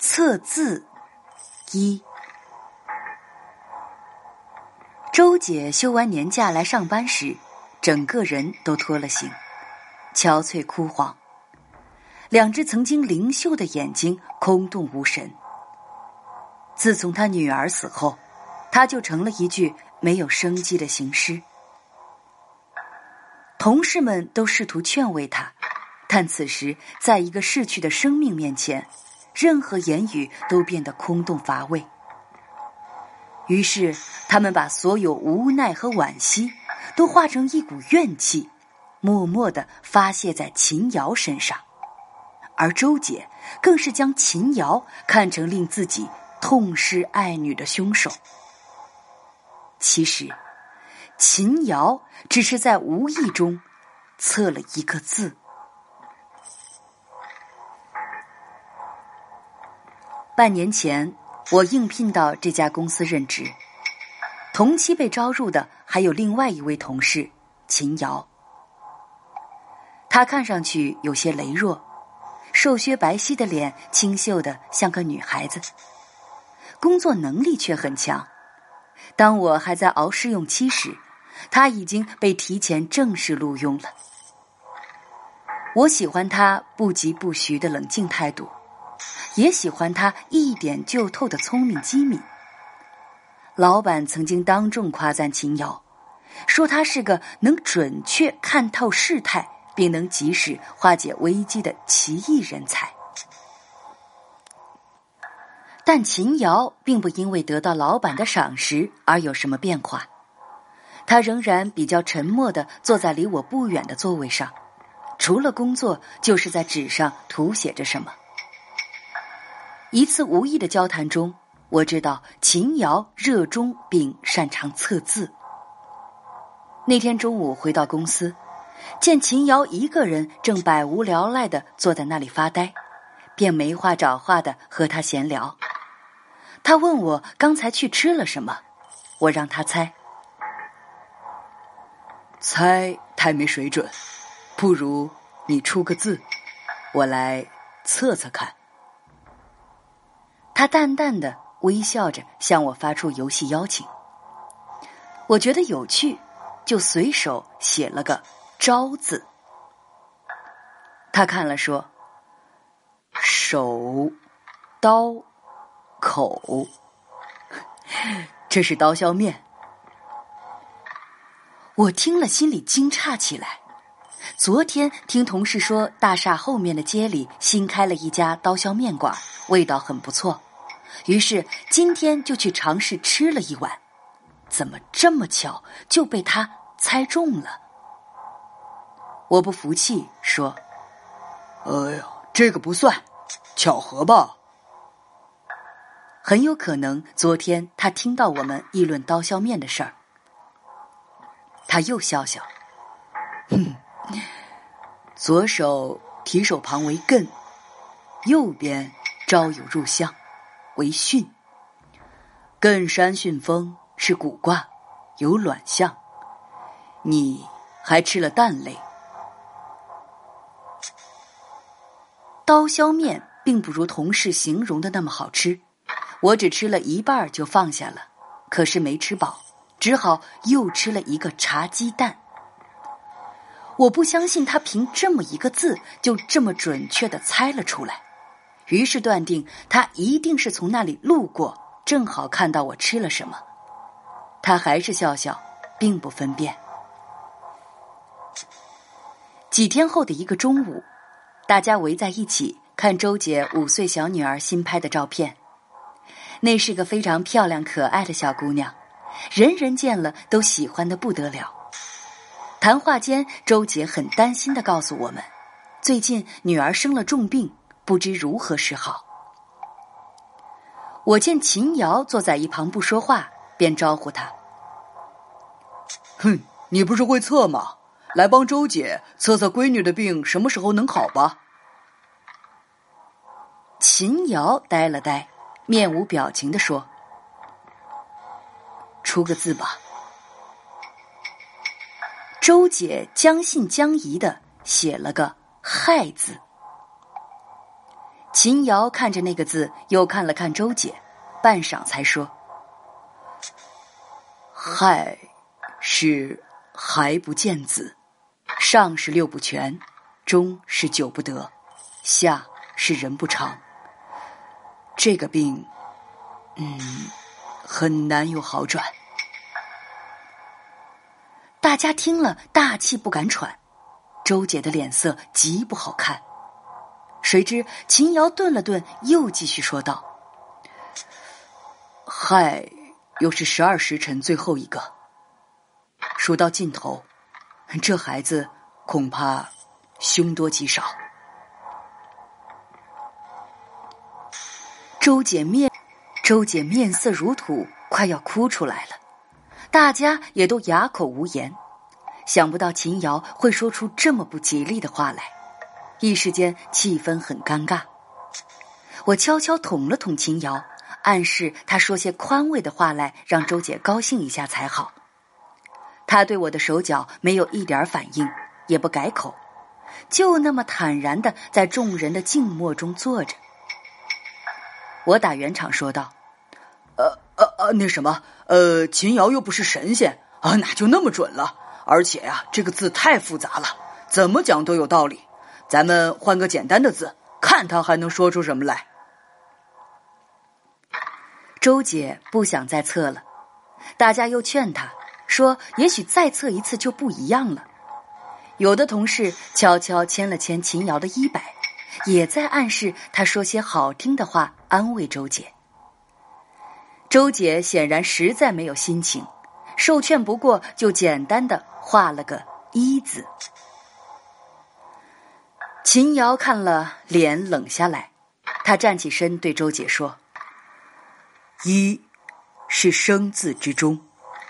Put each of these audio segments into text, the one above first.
测字一，周姐休完年假来上班时，整个人都脱了形，憔悴枯黄，两只曾经灵秀的眼睛空洞无神。自从她女儿死后，她就成了一具没有生机的行尸。同事们都试图劝慰她，但此时在一个逝去的生命面前。任何言语都变得空洞乏味，于是他们把所有无奈和惋惜都化成一股怨气，默默的发泄在秦瑶身上，而周姐更是将秦瑶看成令自己痛失爱女的凶手。其实，秦瑶只是在无意中测了一个字。半年前，我应聘到这家公司任职，同期被招入的还有另外一位同事秦瑶。她看上去有些羸弱，瘦削白皙的脸清秀的像个女孩子，工作能力却很强。当我还在熬试用期时，她已经被提前正式录用了。我喜欢她不疾不徐的冷静态度。也喜欢他一点就透的聪明机敏。老板曾经当众夸赞秦瑶，说他是个能准确看透事态，并能及时化解危机的奇异人才。但秦瑶并不因为得到老板的赏识而有什么变化，他仍然比较沉默的坐在离我不远的座位上，除了工作，就是在纸上涂写着什么。一次无意的交谈中，我知道秦瑶热衷并擅长测字。那天中午回到公司，见秦瑶一个人正百无聊赖的坐在那里发呆，便没话找话的和他闲聊。他问我刚才去吃了什么，我让他猜，猜太没水准，不如你出个字，我来测测看。他淡淡的微笑着向我发出游戏邀请，我觉得有趣，就随手写了个“招”字。他看了说：“手，刀，口，这是刀削面。”我听了心里惊诧起来。昨天听同事说，大厦后面的街里新开了一家刀削面馆，味道很不错。于是今天就去尝试吃了一碗，怎么这么巧就被他猜中了？我不服气说：“哎呀，这个不算巧合吧？很有可能昨天他听到我们议论刀削面的事儿。”他又笑笑：“哼，左手提手旁为艮，右边招有入相。”为巽，艮山巽风是古卦，有卵象。你还吃了蛋类。刀削面并不如同事形容的那么好吃，我只吃了一半就放下了。可是没吃饱，只好又吃了一个茶鸡蛋。我不相信他凭这么一个字就这么准确的猜了出来。于是断定他一定是从那里路过，正好看到我吃了什么。他还是笑笑，并不分辨。几天后的一个中午，大家围在一起看周姐五岁小女儿新拍的照片。那是个非常漂亮可爱的小姑娘，人人见了都喜欢的不得了。谈话间，周姐很担心的告诉我们，最近女儿生了重病。不知如何是好。我见秦瑶坐在一旁不说话，便招呼他：“哼，你不是会测吗？来帮周姐测测闺女的病什么时候能好吧？”秦瑶呆了呆，面无表情的说：“出个字吧。”周姐将信将疑的写了个“害”字。秦瑶看着那个字，又看了看周姐，半晌才说：“亥是还不见子，上是六不全，中是九不得，下是人不长。这个病，嗯，很难有好转。”大家听了，大气不敢喘。周姐的脸色极不好看。谁知秦瑶顿了顿，又继续说道：“亥又是十二时辰最后一个，数到尽头，这孩子恐怕凶多吉少。”周姐面，周姐面色如土，快要哭出来了。大家也都哑口无言，想不到秦瑶会说出这么不吉利的话来。一时间气氛很尴尬，我悄悄捅了捅秦瑶，暗示她说些宽慰的话来，让周姐高兴一下才好。她对我的手脚没有一点反应，也不改口，就那么坦然的在众人的静默中坐着。我打圆场说道：“呃呃呃，那什么，呃，秦瑶又不是神仙啊，哪就那么准了？而且呀，这个字太复杂了，怎么讲都有道理。”咱们换个简单的字，看他还能说出什么来。周姐不想再测了，大家又劝她说：“也许再测一次就不一样了。”有的同事悄悄牵了牵秦瑶的衣摆，也在暗示她说些好听的话安慰周姐。周姐显然实在没有心情，受劝不过，就简单的画了个“一”字。秦瑶看了，脸冷下来。他站起身，对周姐说：“一，是生字之中，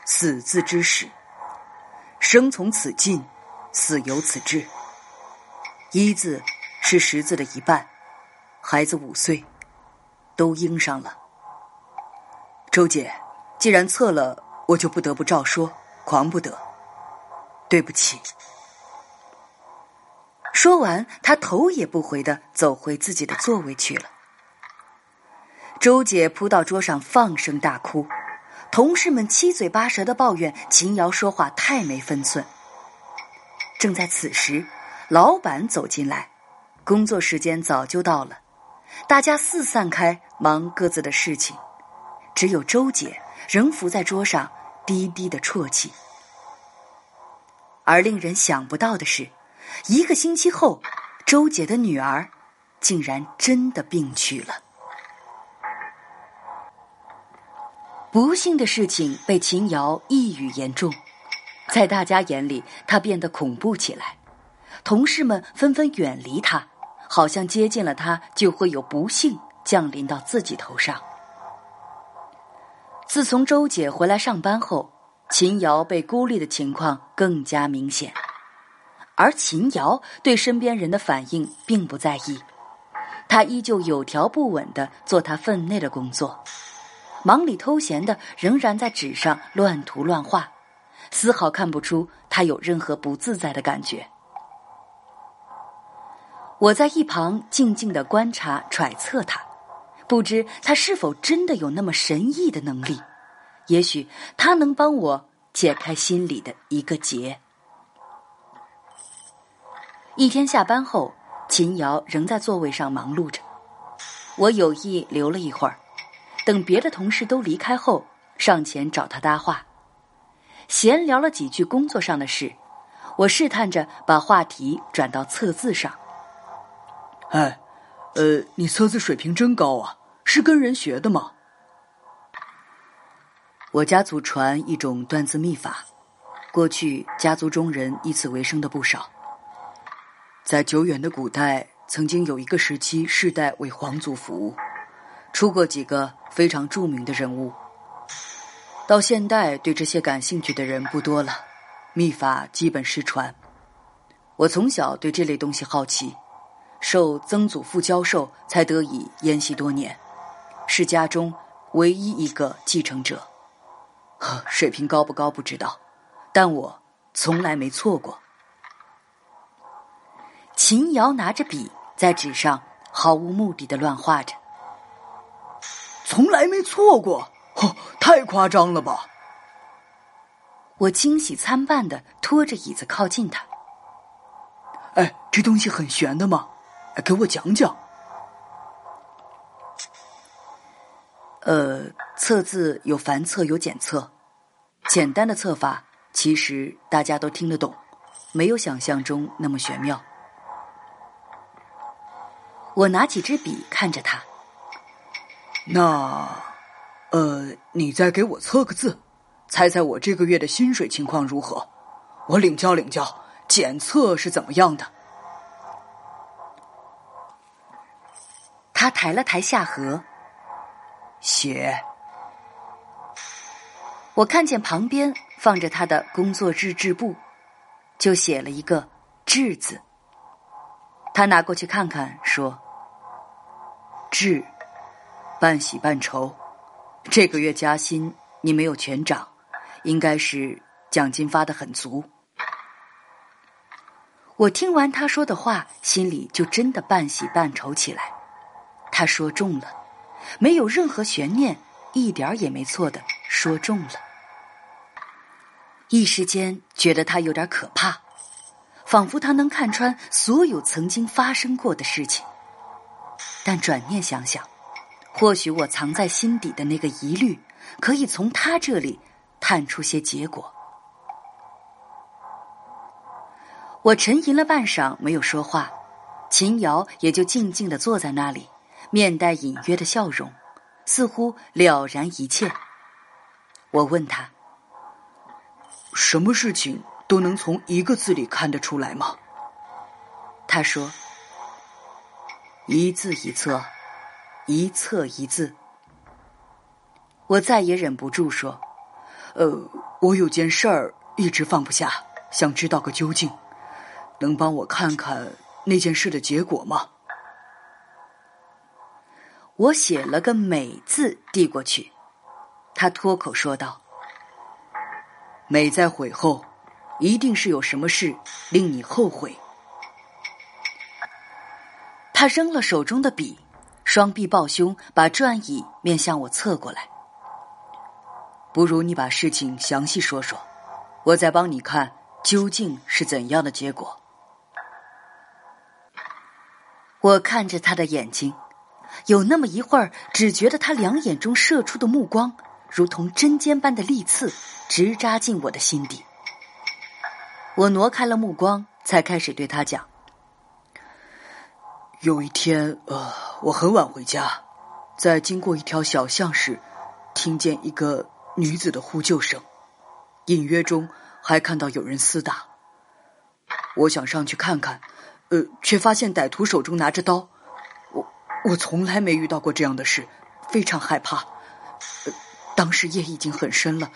死字之始。生从此进，死由此至。一字是十字的一半，孩子五岁，都应上了。周姐，既然测了，我就不得不照说，狂不得。对不起。”说完，他头也不回的走回自己的座位去了。周姐扑到桌上，放声大哭。同事们七嘴八舌的抱怨秦瑶说话太没分寸。正在此时，老板走进来，工作时间早就到了，大家四散开，忙各自的事情，只有周姐仍伏在桌上，低低的啜泣。而令人想不到的是。一个星期后，周姐的女儿竟然真的病去了。不幸的事情被秦瑶一语言中，在大家眼里，她变得恐怖起来。同事们纷纷远离她，好像接近了她就会有不幸降临到自己头上。自从周姐回来上班后，秦瑶被孤立的情况更加明显。而秦瑶对身边人的反应并不在意，他依旧有条不紊的做他分内的工作，忙里偷闲的仍然在纸上乱涂乱画，丝毫看不出他有任何不自在的感觉。我在一旁静静的观察揣测他，不知他是否真的有那么神异的能力，也许他能帮我解开心里的一个结。一天下班后，秦瑶仍在座位上忙碌着。我有意留了一会儿，等别的同事都离开后，上前找他搭话，闲聊了几句工作上的事。我试探着把话题转到测字上。哎，呃，你测字水平真高啊，是跟人学的吗？我家祖传一种断字秘法，过去家族中人以此为生的不少。在久远的古代，曾经有一个时期，世代为皇族服务，出过几个非常著名的人物。到现代，对这些感兴趣的人不多了，秘法基本失传。我从小对这类东西好奇，受曾祖父教授，才得以研习多年，是家中唯一一个继承者。呵水平高不高不知道，但我从来没错过。秦瑶拿着笔在纸上毫无目的的乱画着。从来没错过，哦，太夸张了吧！我惊喜参半的拖着椅子靠近他。哎，这东西很玄的吗？给我讲讲。呃，测字有繁测有简测，简单的测法其实大家都听得懂，没有想象中那么玄妙。我拿起支笔看着他。那，呃，你再给我测个字，猜猜我这个月的薪水情况如何？我领教领教，检测是怎么样的？他抬了抬下颌，写。我看见旁边放着他的工作日志簿，就写了一个“志”字。他拿过去看看，说：“志。”半喜半愁，这个月加薪你没有全涨，应该是奖金发的很足。我听完他说的话，心里就真的半喜半愁起来。他说中了，没有任何悬念，一点也没错的说中了。一时间觉得他有点可怕，仿佛他能看穿所有曾经发生过的事情。但转念想想。或许我藏在心底的那个疑虑，可以从他这里探出些结果。我沉吟了半晌，没有说话，秦瑶也就静静的坐在那里，面带隐约的笑容，似乎了然一切。我问他：“什么事情都能从一个字里看得出来吗？”他说：“一字一册。”一册一字，我再也忍不住说：“呃，我有件事儿一直放不下，想知道个究竟，能帮我看看那件事的结果吗？”我写了个“美”字递过去，他脱口说道：“美在悔后，一定是有什么事令你后悔。”他扔了手中的笔。双臂抱胸，把转椅面向我侧过来。不如你把事情详细说说，我再帮你看究竟是怎样的结果。我看着他的眼睛，有那么一会儿，只觉得他两眼中射出的目光，如同针尖般的利刺，直扎进我的心底。我挪开了目光，才开始对他讲。有一天，呃，我很晚回家，在经过一条小巷时，听见一个女子的呼救声，隐约中还看到有人厮打。我想上去看看，呃，却发现歹徒手中拿着刀。我我从来没遇到过这样的事，非常害怕。呃，当时夜已经很深了，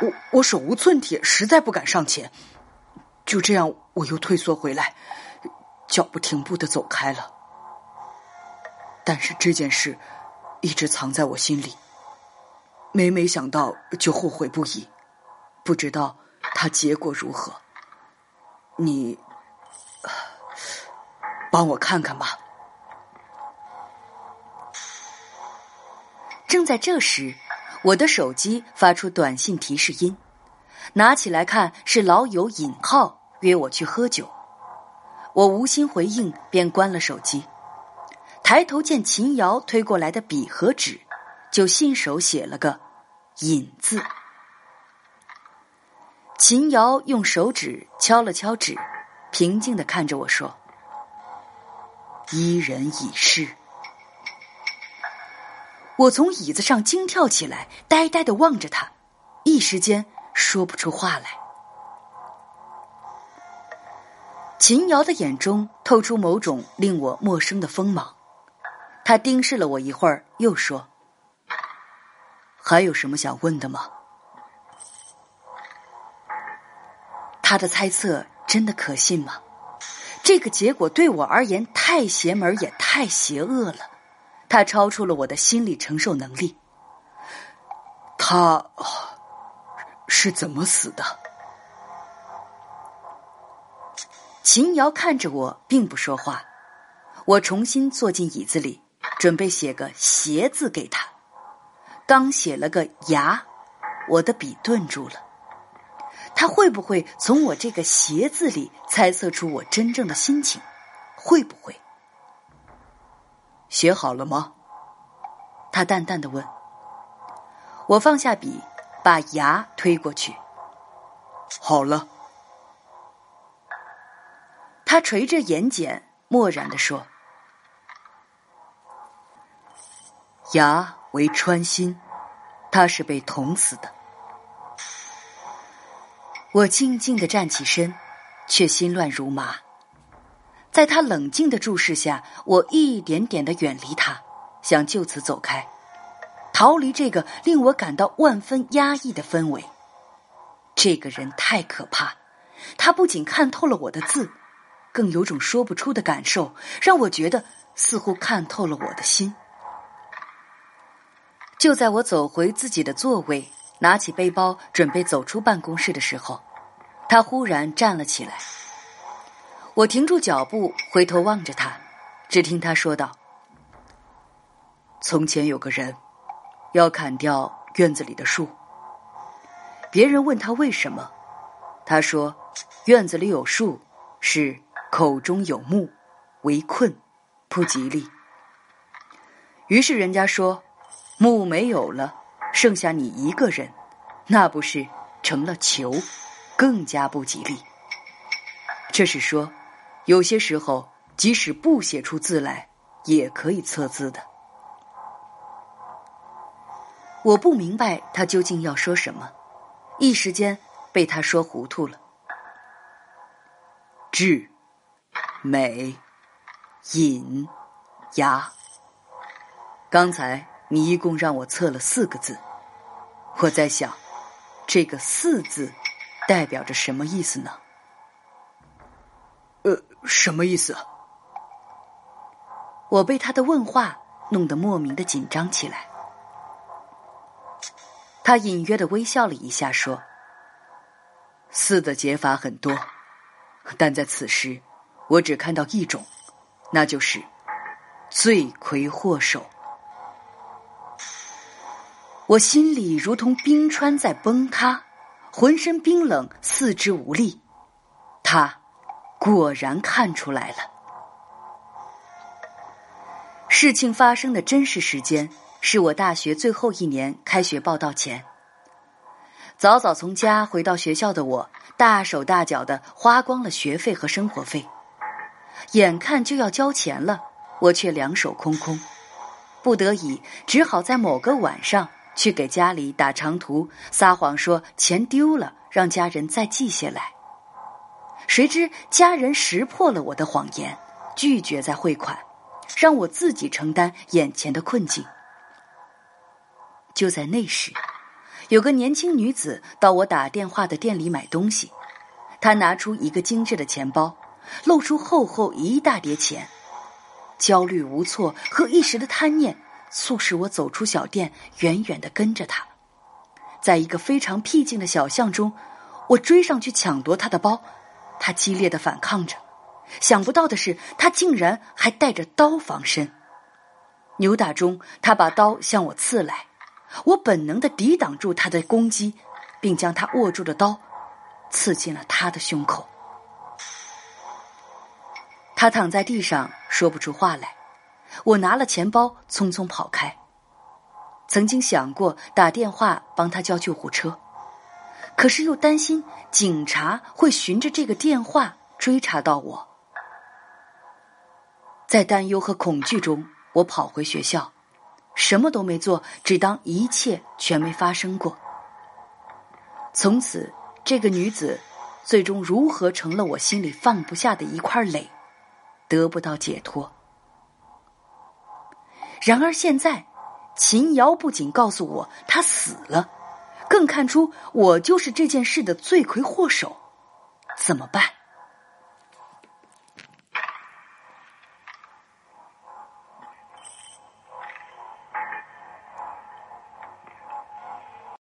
我我手无寸铁，实在不敢上前。就这样，我又退缩回来。脚不停步的走开了，但是这件事一直藏在我心里，每每想到就后悔不已，不知道他结果如何。你帮我看看吧。正在这时，我的手机发出短信提示音，拿起来看是老友尹浩约我去喝酒。我无心回应，便关了手机。抬头见秦瑶推过来的笔和纸，就信手写了个“引”字。秦瑶用手指敲了敲纸，平静的看着我说：“伊人已逝。”我从椅子上惊跳起来，呆呆的望着他，一时间说不出话来。秦瑶的眼中透出某种令我陌生的锋芒，他盯视了我一会儿，又说：“还有什么想问的吗？”他的猜测真的可信吗？这个结果对我而言太邪门，也太邪恶了，他超出了我的心理承受能力。他是怎么死的？秦瑶看着我，并不说话。我重新坐进椅子里，准备写个“鞋”字给他。刚写了个“牙”，我的笔顿住了。他会不会从我这个“鞋”字里猜测出我真正的心情？会不会？写好了吗？他淡淡的问。我放下笔，把“牙”推过去。好了。他垂着眼睑，漠然的说。牙为穿心，他是被捅死的。我静静的站起身，却心乱如麻。在他冷静的注视下，我一点点的远离他，想就此走开，逃离这个令我感到万分压抑的氛围。这个人太可怕，他不仅看透了我的字，更有种说不出的感受，让我觉得似乎看透了我的心。就在我走回自己的座位，拿起背包准备走出办公室的时候，他忽然站了起来。我停住脚步，回头望着他，只听他说道：“从前有个人要砍掉院子里的树，别人问他为什么，他说：院子里有树是口中有木，为困，不吉利。于是人家说。”木没有了，剩下你一个人，那不是成了囚，更加不吉利。这是说，有些时候即使不写出字来，也可以测字的。我不明白他究竟要说什么，一时间被他说糊涂了。智、美、隐、雅，刚才。你一共让我测了四个字，我在想，这个“四”字代表着什么意思呢？呃，什么意思？我被他的问话弄得莫名的紧张起来。他隐约的微笑了一下，说：“四的解法很多，但在此时，我只看到一种，那就是罪魁祸首。”我心里如同冰川在崩塌，浑身冰冷，四肢无力。他果然看出来了。事情发生的真实时间是我大学最后一年开学报道前。早早从家回到学校的我，大手大脚的花光了学费和生活费，眼看就要交钱了，我却两手空空，不得已只好在某个晚上。去给家里打长途，撒谎说钱丢了，让家人再寄下来。谁知家人识破了我的谎言，拒绝再汇款，让我自己承担眼前的困境。就在那时，有个年轻女子到我打电话的店里买东西，她拿出一个精致的钱包，露出厚厚一大叠钱，焦虑无措和一时的贪念。促使我走出小店，远远的跟着他，在一个非常僻静的小巷中，我追上去抢夺他的包，他激烈的反抗着。想不到的是，他竟然还带着刀防身。扭打中，他把刀向我刺来，我本能的抵挡住他的攻击，并将他握住的刀刺进了他的胸口。他躺在地上，说不出话来。我拿了钱包，匆匆跑开。曾经想过打电话帮他叫救护车，可是又担心警察会循着这个电话追查到我。在担忧和恐惧中，我跑回学校，什么都没做，只当一切全没发生过。从此，这个女子最终如何成了我心里放不下的一块垒，得不到解脱。然而现在，秦瑶不仅告诉我他死了，更看出我就是这件事的罪魁祸首，怎么办？